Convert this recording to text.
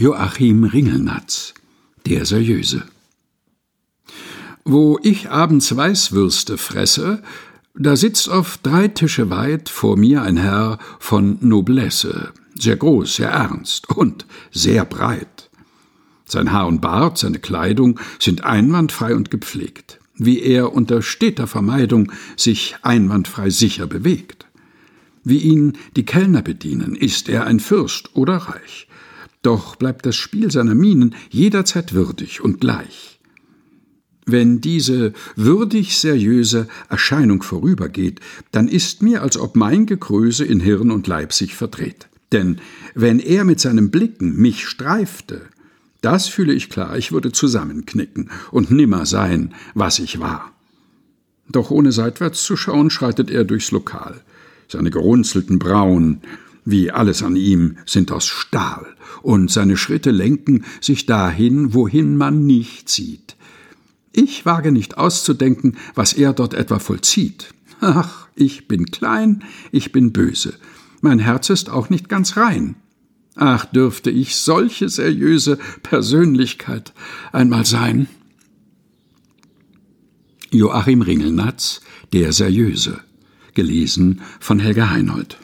Joachim Ringelnatz, der Seriöse. Wo ich abends Weißwürste fresse, da sitzt auf drei Tische weit vor mir ein Herr von Noblesse, sehr groß, sehr ernst und sehr breit. Sein Haar und Bart, seine Kleidung sind einwandfrei und gepflegt, wie er unter steter Vermeidung sich einwandfrei sicher bewegt. Wie ihn die Kellner bedienen, ist er ein Fürst oder reich, doch bleibt das Spiel seiner Mienen jederzeit würdig und gleich. Wenn diese würdig seriöse Erscheinung vorübergeht, dann ist mir, als ob mein Gekröse in Hirn und Leib sich verdreht. Denn wenn er mit seinen Blicken mich streifte, das fühle ich klar, ich würde zusammenknicken und nimmer sein, was ich war. Doch ohne seitwärts zu schauen, schreitet er durchs Lokal. Seine gerunzelten Brauen, wie alles an ihm, sind aus Stahl, und seine Schritte lenken sich dahin, wohin man nicht sieht. Ich wage nicht auszudenken, was er dort etwa vollzieht. Ach, ich bin klein, ich bin böse. Mein Herz ist auch nicht ganz rein. Ach, dürfte ich solche seriöse Persönlichkeit einmal sein. Joachim Ringelnatz, Der Seriöse. Gelesen von Helga Heinold.